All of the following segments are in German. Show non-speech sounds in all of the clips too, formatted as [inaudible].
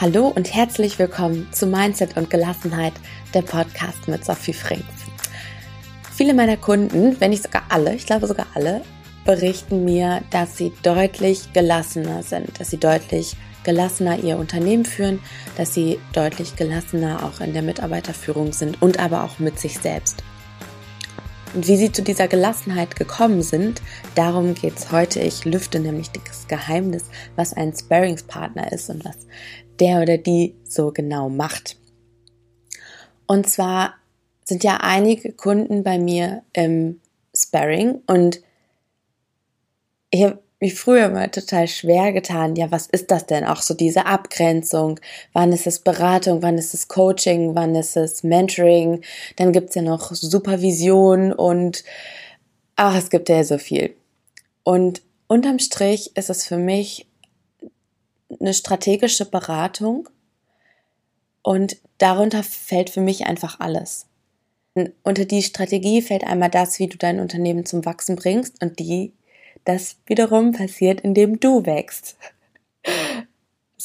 Hallo und herzlich willkommen zu Mindset und Gelassenheit, der Podcast mit Sophie Frings. Viele meiner Kunden, wenn nicht sogar alle, ich glaube sogar alle, berichten mir, dass sie deutlich gelassener sind, dass sie deutlich gelassener ihr Unternehmen führen, dass sie deutlich gelassener auch in der Mitarbeiterführung sind und aber auch mit sich selbst. Und wie sie zu dieser Gelassenheit gekommen sind, darum geht es heute. Ich lüfte nämlich das Geheimnis, was ein Sparringspartner ist und was der oder die so genau macht. Und zwar sind ja einige Kunden bei mir im Sparring und ich habe mich früher mal total schwer getan. Ja, was ist das denn? Auch so diese Abgrenzung. Wann ist es Beratung? Wann ist es Coaching? Wann ist es Mentoring? Dann gibt's ja noch Supervision und ach, es gibt ja so viel. Und unterm Strich ist es für mich eine strategische Beratung und darunter fällt für mich einfach alles. Unter die Strategie fällt einmal das, wie du dein Unternehmen zum Wachsen bringst und die das wiederum passiert, indem du wächst.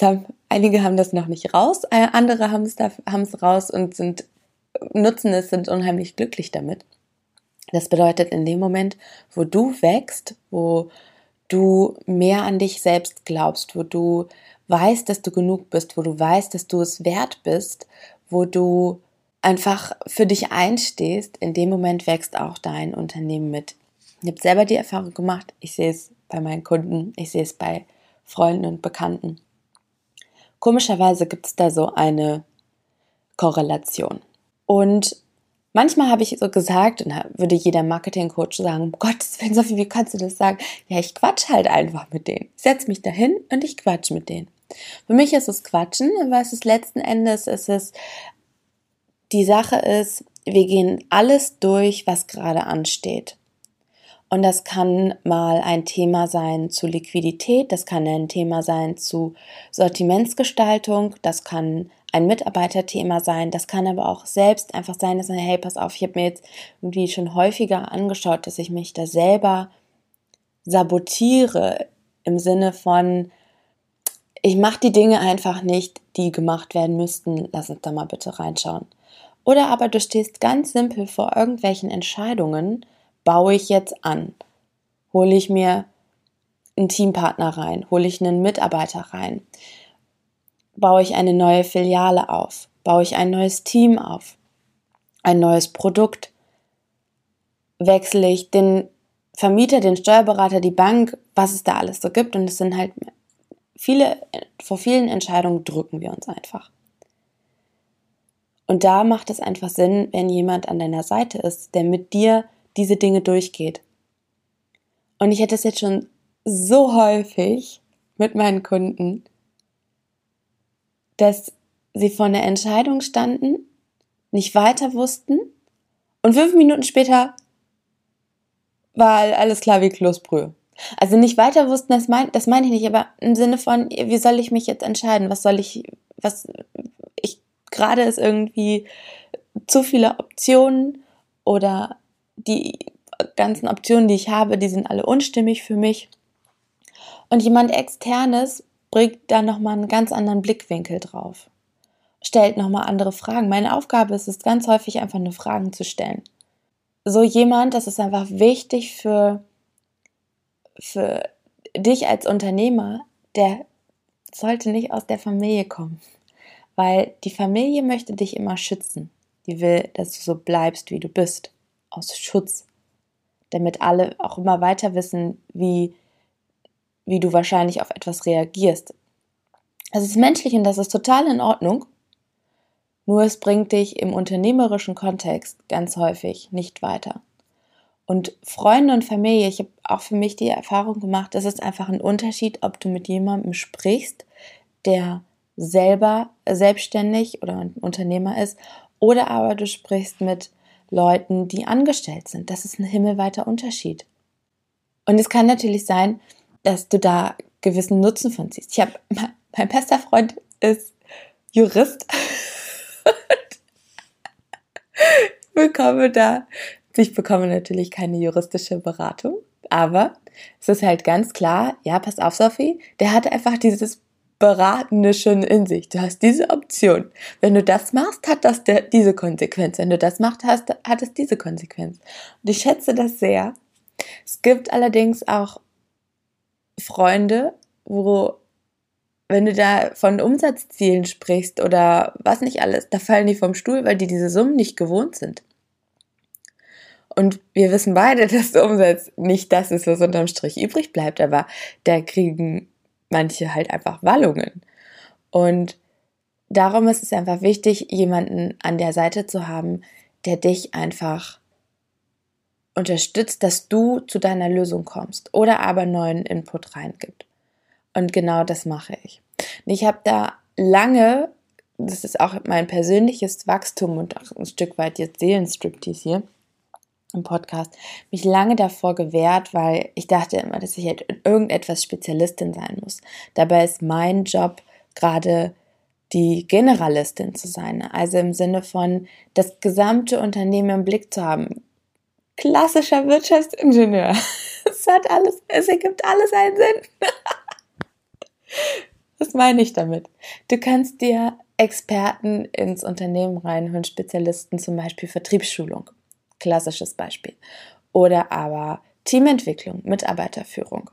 Haben, einige haben das noch nicht raus, äh, andere haben es, raus und sind, nutzen es, sind unheimlich glücklich damit. Das bedeutet, in dem Moment, wo du wächst, wo du mehr an dich selbst glaubst, wo du weißt, dass du genug bist, wo du weißt, dass du es wert bist, wo du einfach für dich einstehst, in dem Moment wächst auch dein Unternehmen mit. Ich habe selber die Erfahrung gemacht, ich sehe es bei meinen Kunden, ich sehe es bei Freunden und Bekannten. Komischerweise gibt es da so eine Korrelation. Und manchmal habe ich so gesagt, und da würde jeder Marketingcoach sagen, um Gottes Willen, Sophie, wie kannst du das sagen? Ja, ich quatsch halt einfach mit denen. Ich setze mich dahin und ich quatsch mit denen. Für mich ist es Quatschen, aber es ist letzten Endes, ist es, die Sache ist, wir gehen alles durch, was gerade ansteht. Und das kann mal ein Thema sein zu Liquidität, das kann ein Thema sein zu Sortimentsgestaltung, das kann ein Mitarbeiterthema sein, das kann aber auch selbst einfach sein, dass man, hey, pass auf, ich habe mir jetzt irgendwie schon häufiger angeschaut, dass ich mich da selber sabotiere im Sinne von, ich mache die Dinge einfach nicht, die gemacht werden müssten. Lass uns da mal bitte reinschauen. Oder aber du stehst ganz simpel vor irgendwelchen Entscheidungen, baue ich jetzt an? Hole ich mir einen Teampartner rein? Hole ich einen Mitarbeiter rein? Baue ich eine neue Filiale auf? Baue ich ein neues Team auf? Ein neues Produkt? Wechsle ich den Vermieter, den Steuerberater, die Bank, was es da alles so gibt? Und es sind halt viele, vor vielen Entscheidungen drücken wir uns einfach. Und da macht es einfach Sinn, wenn jemand an deiner Seite ist, der mit dir diese Dinge durchgeht. Und ich hätte es jetzt schon so häufig mit meinen Kunden, dass sie vor einer Entscheidung standen, nicht weiter wussten und fünf Minuten später war alles klar wie Kloßbrühe. Also nicht weiter wussten, das meine das mein ich nicht, aber im Sinne von, wie soll ich mich jetzt entscheiden? Was soll ich, was, ich, gerade ist irgendwie zu viele Optionen oder die ganzen Optionen, die ich habe, die sind alle unstimmig für mich. Und jemand externes bringt da nochmal einen ganz anderen Blickwinkel drauf. Stellt nochmal andere Fragen. Meine Aufgabe ist es ganz häufig einfach nur Fragen zu stellen. So jemand, das ist einfach wichtig für, für dich als Unternehmer, der sollte nicht aus der Familie kommen. Weil die Familie möchte dich immer schützen. Die will, dass du so bleibst, wie du bist aus Schutz, damit alle auch immer weiter wissen, wie, wie du wahrscheinlich auf etwas reagierst. Das ist menschlich und das ist total in Ordnung. Nur es bringt dich im unternehmerischen Kontext ganz häufig nicht weiter. Und Freunde und Familie, ich habe auch für mich die Erfahrung gemacht, es ist einfach ein Unterschied, ob du mit jemandem sprichst, der selber selbstständig oder ein Unternehmer ist, oder aber du sprichst mit Leuten, die angestellt sind. Das ist ein himmelweiter Unterschied. Und es kann natürlich sein, dass du da gewissen Nutzen von siehst. Ich habe, [laughs] mein bester Freund ist Jurist. [laughs] ich bekomme da, ich bekomme natürlich keine juristische Beratung, aber es ist halt ganz klar, ja, pass auf, Sophie, der hat einfach dieses Beratende schon in sich. Du hast diese Option. Wenn du das machst, hat das diese Konsequenz. Wenn du das machst, hast, hat es diese Konsequenz. Und ich schätze das sehr. Es gibt allerdings auch Freunde, wo, wenn du da von Umsatzzielen sprichst oder was nicht alles, da fallen die vom Stuhl, weil die diese Summen nicht gewohnt sind. Und wir wissen beide, [laughs] dass der Umsatz nicht das ist, was unterm Strich übrig bleibt, aber da kriegen manche halt einfach Wallungen. Und darum ist es einfach wichtig, jemanden an der Seite zu haben, der dich einfach unterstützt, dass du zu deiner Lösung kommst oder aber neuen Input reingibt. Und genau das mache ich. Und ich habe da lange, das ist auch mein persönliches Wachstum und auch ein Stück weit jetzt Seelenstriptease hier, im Podcast, mich lange davor gewehrt, weil ich dachte immer, dass ich halt irgendetwas Spezialistin sein muss. Dabei ist mein Job gerade die Generalistin zu sein. Also im Sinne von das gesamte Unternehmen im Blick zu haben. Klassischer Wirtschaftsingenieur. [laughs] Es hat alles, es ergibt alles einen Sinn. [laughs] Was meine ich damit? Du kannst dir Experten ins Unternehmen reinholen, Spezialisten zum Beispiel Vertriebsschulung klassisches Beispiel. Oder aber Teamentwicklung, Mitarbeiterführung.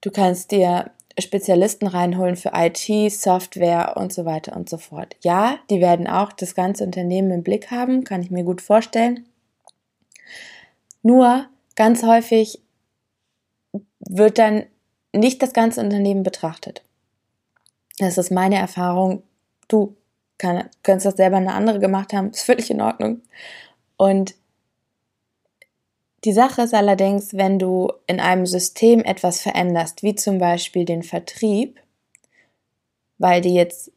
Du kannst dir Spezialisten reinholen für IT, Software und so weiter und so fort. Ja, die werden auch das ganze Unternehmen im Blick haben, kann ich mir gut vorstellen. Nur ganz häufig wird dann nicht das ganze Unternehmen betrachtet. Das ist meine Erfahrung. Du kann, kannst das selber eine andere gemacht haben, ist völlig in Ordnung. Und die Sache ist allerdings, wenn du in einem System etwas veränderst, wie zum Beispiel den Vertrieb, weil die jetzt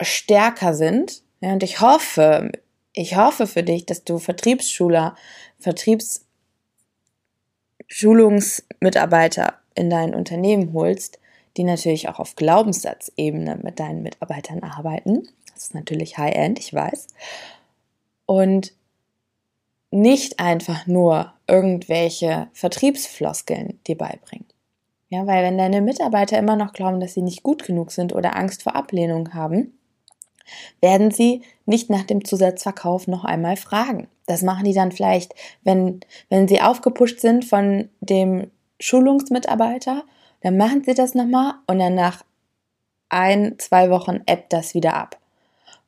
stärker sind, ja, und ich hoffe, ich hoffe für dich, dass du Vertriebsschüler, Vertriebsschulungsmitarbeiter in dein Unternehmen holst, die natürlich auch auf Glaubenssatzebene mit deinen Mitarbeitern arbeiten. Das ist natürlich High-End, ich weiß. Und nicht einfach nur irgendwelche Vertriebsfloskeln dir beibringen. Ja, weil wenn deine Mitarbeiter immer noch glauben, dass sie nicht gut genug sind oder Angst vor Ablehnung haben, werden sie nicht nach dem Zusatzverkauf noch einmal fragen. Das machen die dann vielleicht, wenn, wenn sie aufgepusht sind von dem Schulungsmitarbeiter, dann machen sie das nochmal und dann nach ein, zwei Wochen ebbt das wieder ab.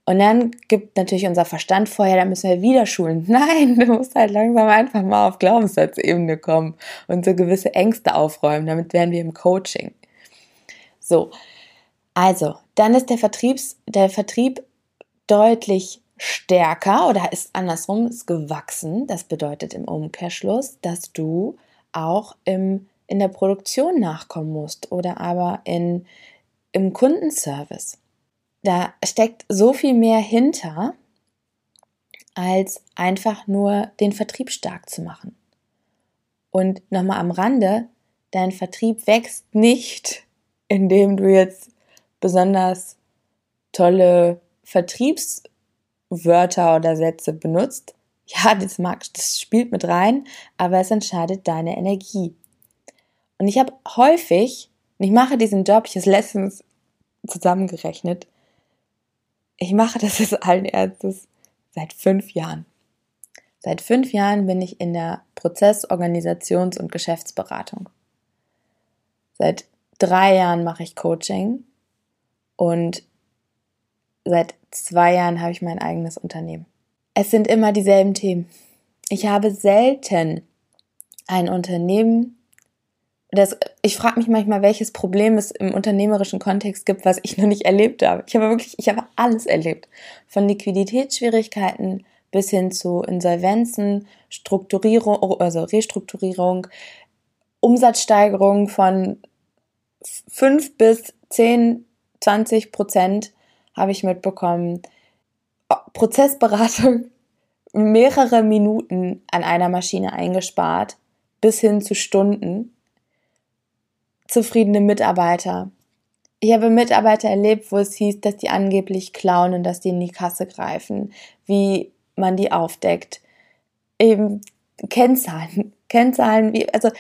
Und dann gibt natürlich unser Verstand vorher, da müssen wir wieder schulen. [laughs] Nein, du musst halt langsam einfach mal auf Glaubenssatzebene kommen und so gewisse Ängste aufräumen. Damit wären wir im Coaching. So. Also, dann ist der Vertriebs, der Vertrieb deutlich stärker oder ist andersrum, ist gewachsen. Das bedeutet im Umkehrschluss, dass du auch im, in der Produktion nachkommen musst oder aber in, im Kundenservice da steckt so viel mehr hinter, als einfach nur den Vertrieb stark zu machen. Und nochmal am Rande, dein Vertrieb wächst nicht, [laughs] indem du jetzt besonders tolle Vertriebswörter oder Sätze benutzt. Ja, das mag, das spielt mit rein, aber es entscheidet deine Energie. Und ich habe häufig, und ich mache diesen Job, ich habe es letztens zusammengerechnet, ich mache das jetzt allen Ernstes seit fünf Jahren. Seit fünf Jahren bin ich in der Prozess-, Organisations- und Geschäftsberatung. Seit drei Jahren mache ich Coaching und seit zwei Jahren habe ich mein eigenes Unternehmen. Es sind immer dieselben Themen. Ich habe selten ein Unternehmen das, ich frage mich manchmal, welches Problem es im unternehmerischen Kontext gibt, was ich noch nicht erlebt habe. Ich habe wirklich, ich habe alles erlebt. Von Liquiditätsschwierigkeiten bis hin zu Insolvenzen, Strukturierung, also Restrukturierung, Umsatzsteigerung von 5 bis 10, 20 Prozent habe ich mitbekommen. Prozessberatung mehrere Minuten an einer Maschine eingespart, bis hin zu Stunden zufriedene Mitarbeiter. Ich habe Mitarbeiter erlebt, wo es hieß, dass die angeblich klauen und dass die in die Kasse greifen, wie man die aufdeckt. Eben Kennzahlen, [laughs] Kennzahlen, wie, also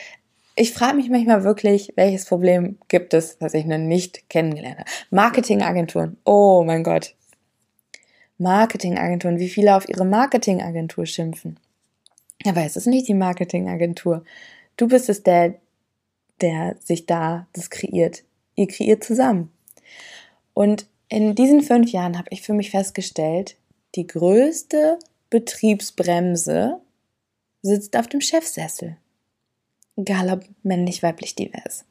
ich frage mich manchmal wirklich, welches Problem gibt es, was ich noch nicht kennengelernt habe. Marketingagenturen. Oh mein Gott. Marketingagenturen. Wie viele auf ihre Marketingagentur schimpfen. Aber es ist nicht die Marketingagentur. Du bist es, der, der sich da das kreiert. Ihr kreiert zusammen. Und in diesen fünf Jahren habe ich für mich festgestellt, die größte Betriebsbremse sitzt auf dem Chefsessel egal ob männlich, weiblich, divers.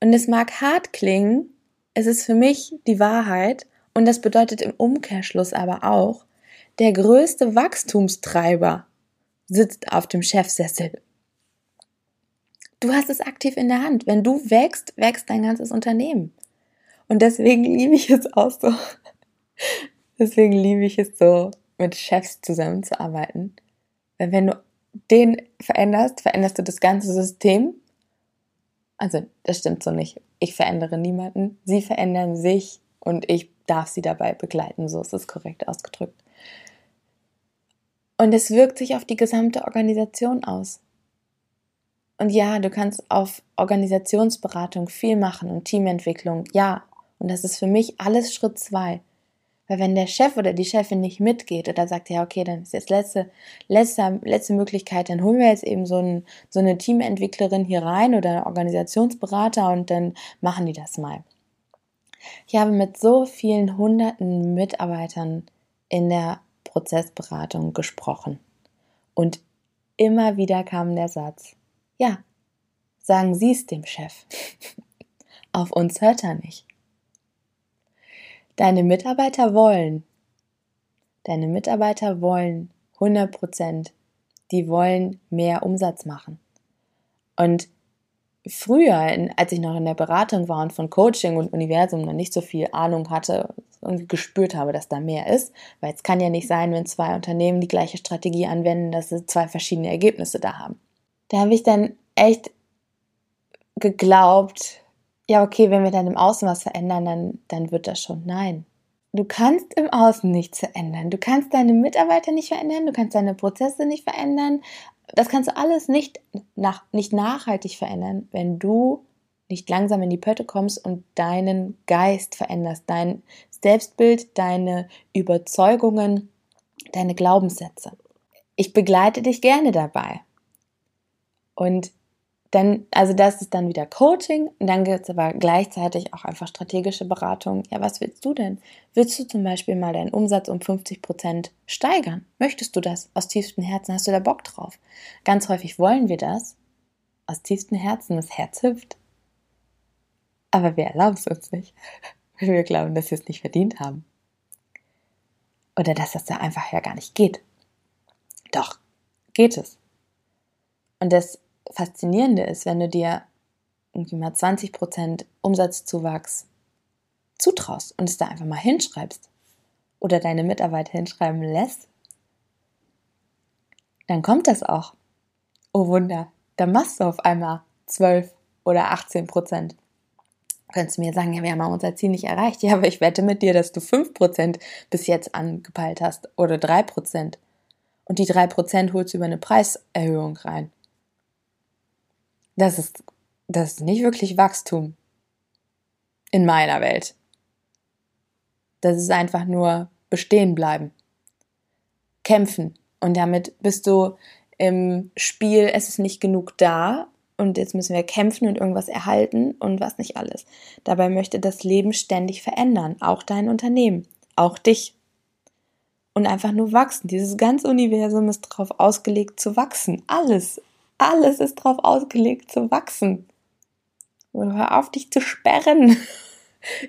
Und es mag hart klingen, es ist für mich die Wahrheit und das bedeutet im Umkehrschluss aber auch, der größte Wachstumstreiber sitzt auf dem Chefsessel. Du hast es aktiv in der Hand. Wenn du wächst, wächst dein ganzes Unternehmen. Und deswegen liebe ich es auch so. [laughs] Deswegen liebe ich es so, mit Chefs zusammenzuarbeiten. Weil wenn du den veränderst, veränderst du das ganze System. Also, das stimmt so nicht. Ich verändere niemanden. Sie verändern sich und ich darf sie dabei begleiten. So ist es korrekt ausgedrückt. Und es wirkt sich auf die gesamte Organisation aus. Und ja, du kannst auf Organisationsberatung viel machen und Teamentwicklung, ja. Und das ist für mich alles Schritt zwei. Weil wenn der Chef oder die Chefin nicht mitgeht oder sagt, ja, okay, dann ist jetzt letzte, letzte, letzte Möglichkeit, dann holen wir jetzt eben so, ein, so eine Teamentwicklerin hier rein oder einen Organisationsberater und dann machen die das mal. Ich habe mit so vielen hunderten Mitarbeitern in der Prozessberatung gesprochen. Und immer wieder kam der Satz, ja, sagen Sie es dem Chef. [laughs] Auf uns hört er nicht. Deine Mitarbeiter wollen. Deine Mitarbeiter wollen 100 Prozent. Die wollen mehr Umsatz machen. Und früher, als ich noch in der Beratung war und von Coaching und Universum noch nicht so viel Ahnung hatte und gespürt habe, dass da mehr ist, weil es kann ja nicht sein, wenn zwei Unternehmen die gleiche Strategie anwenden, dass sie zwei verschiedene Ergebnisse da haben. Da habe ich dann echt geglaubt, ja, okay, wenn wir dann im Außen was verändern, dann, dann wird das schon. Nein. Du kannst im Außen nichts verändern. Du kannst deine Mitarbeiter nicht verändern, du kannst deine Prozesse nicht verändern. Das kannst du alles nicht, nach, nicht nachhaltig verändern, wenn du nicht langsam in die Pötte kommst und deinen Geist veränderst, dein Selbstbild, deine Überzeugungen, deine Glaubenssätze. Ich begleite dich gerne dabei. Und dann, also das ist dann wieder Coaching und dann gibt es aber gleichzeitig auch einfach strategische Beratung. Ja, was willst du denn? Willst du zum Beispiel mal deinen Umsatz um 50 Prozent steigern? Möchtest du das aus tiefstem Herzen? Hast du da Bock drauf? Ganz häufig wollen wir das aus tiefstem Herzen. Das Herz hüpft. Aber wir erlauben es uns nicht, [laughs] weil wir glauben, dass wir es nicht verdient haben. Oder dass das da einfach ja gar nicht geht. Doch, geht es. Und das Faszinierende ist, wenn du dir irgendwie mal 20% Umsatzzuwachs zutraust und es da einfach mal hinschreibst oder deine Mitarbeiter hinschreiben lässt, dann kommt das auch. Oh Wunder, dann machst du auf einmal 12 oder 18 Prozent. Könntest du mir sagen, ja, wir haben unser Ziel nicht erreicht. Ja, aber ich wette mit dir, dass du 5 Prozent bis jetzt angepeilt hast oder 3 Prozent. Und die 3 Prozent holst du über eine Preiserhöhung rein. Das ist, das ist nicht wirklich Wachstum. In meiner Welt. Das ist einfach nur bestehen bleiben. Kämpfen. Und damit bist du im Spiel, es ist nicht genug da und jetzt müssen wir kämpfen und irgendwas erhalten und was nicht alles. Dabei möchte das Leben ständig verändern, auch dein Unternehmen, auch dich. Und einfach nur wachsen. Dieses ganze Universum ist darauf ausgelegt zu wachsen. Alles, alles ist darauf ausgelegt zu wachsen. Und hör auf, dich zu sperren. [laughs]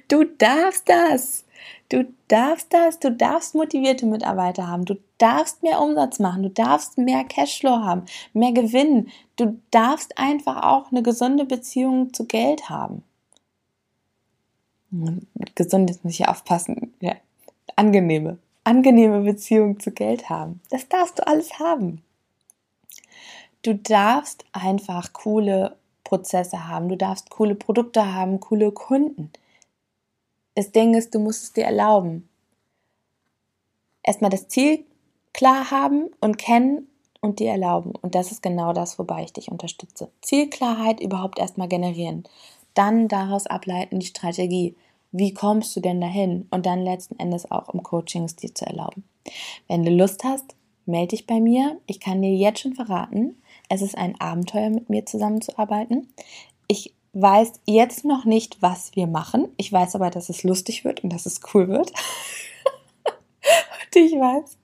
Du darfst das. Du darfst das. Du darfst motivierte Mitarbeiter haben. Du darfst mehr Umsatz machen. Du darfst mehr Cashflow haben, mehr Gewinn. Du darfst einfach auch eine gesunde Beziehung zu Geld haben. Gesund ist muss ich aufpassen. Ja, angenehme, angenehme Beziehung zu Geld haben. Das darfst du alles haben. Du darfst einfach coole Prozesse haben, du darfst coole Produkte haben, coole Kunden. Das Ding ist, du musst es dir erlauben. Erstmal das Ziel klar haben und kennen und dir erlauben. Und das ist genau das, wobei ich dich unterstütze. Zielklarheit überhaupt erstmal generieren. Dann daraus ableiten die Strategie. Wie kommst du denn dahin? Und dann letzten Endes auch im Coaching dir zu erlauben. Wenn du Lust hast, melde dich bei mir. Ich kann dir jetzt schon verraten, es ist ein Abenteuer, mit mir zusammenzuarbeiten. Ich weiß jetzt noch nicht, was wir machen. Ich weiß aber, dass es lustig wird und dass es cool wird. [laughs] und ich weiß,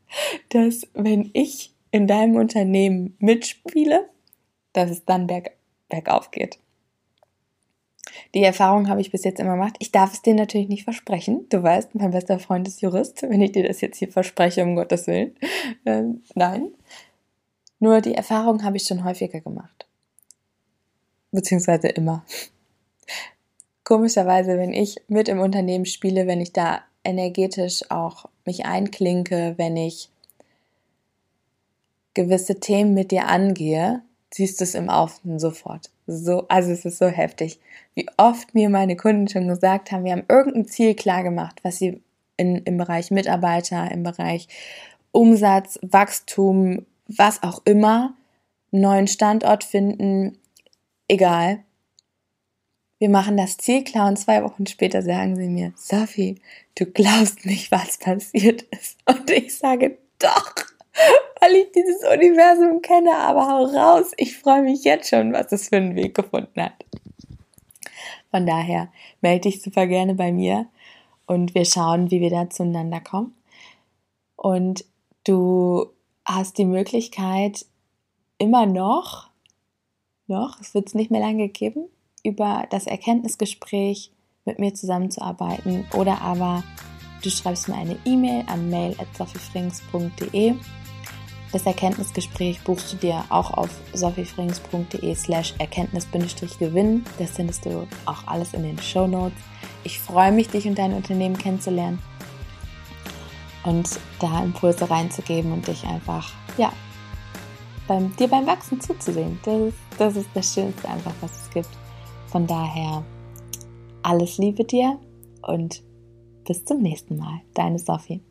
dass wenn ich in deinem Unternehmen mitspiele, dass es dann berg, bergauf geht. Die Erfahrung habe ich bis jetzt immer gemacht. Ich darf es dir natürlich nicht versprechen. Du weißt, mein bester Freund ist Jurist. Wenn ich dir das jetzt hier verspreche, um Gottes Willen. Äh, nein. Nur die Erfahrung habe ich schon häufiger gemacht. Beziehungsweise immer. [laughs] Komischerweise, wenn ich mit im Unternehmen spiele, wenn ich da energetisch auch mich einklinke, wenn ich gewisse Themen mit dir angehe, siehst du es im Außen sofort. So, also es ist so heftig. Wie oft mir meine Kunden schon gesagt haben, wir haben irgendein Ziel klar gemacht, was sie in, im Bereich Mitarbeiter, im Bereich Umsatz, Wachstum, was auch immer, neuen Standort finden, egal. Wir machen das Ziel klar und zwei Wochen später sagen sie mir, Sophie, du glaubst nicht, was passiert ist. Und ich sage, doch, weil ich dieses Universum kenne, aber hau raus, ich freue mich jetzt schon, was es für einen Weg gefunden hat. Von daher melde dich super gerne bei mir und wir schauen, wie wir da zueinander kommen. Und du hast die Möglichkeit, immer noch, noch, es wird es nicht mehr lange geben, über das Erkenntnisgespräch mit mir zusammenzuarbeiten oder aber du schreibst mir eine E-Mail an mail.sophiefrings.de. Das Erkenntnisgespräch buchst du dir auch auf sophiefrings.de slash erkenntnis-gewinn. Das findest du auch alles in den Show Notes. Ich freue mich, dich und dein Unternehmen kennenzulernen und da Impulse reinzugeben und dich einfach, ja, beim, dir beim Wachsen zuzusehen. Das, das ist das Schönste einfach, was es gibt. Von daher alles Liebe dir und bis zum nächsten Mal. Deine Sophie.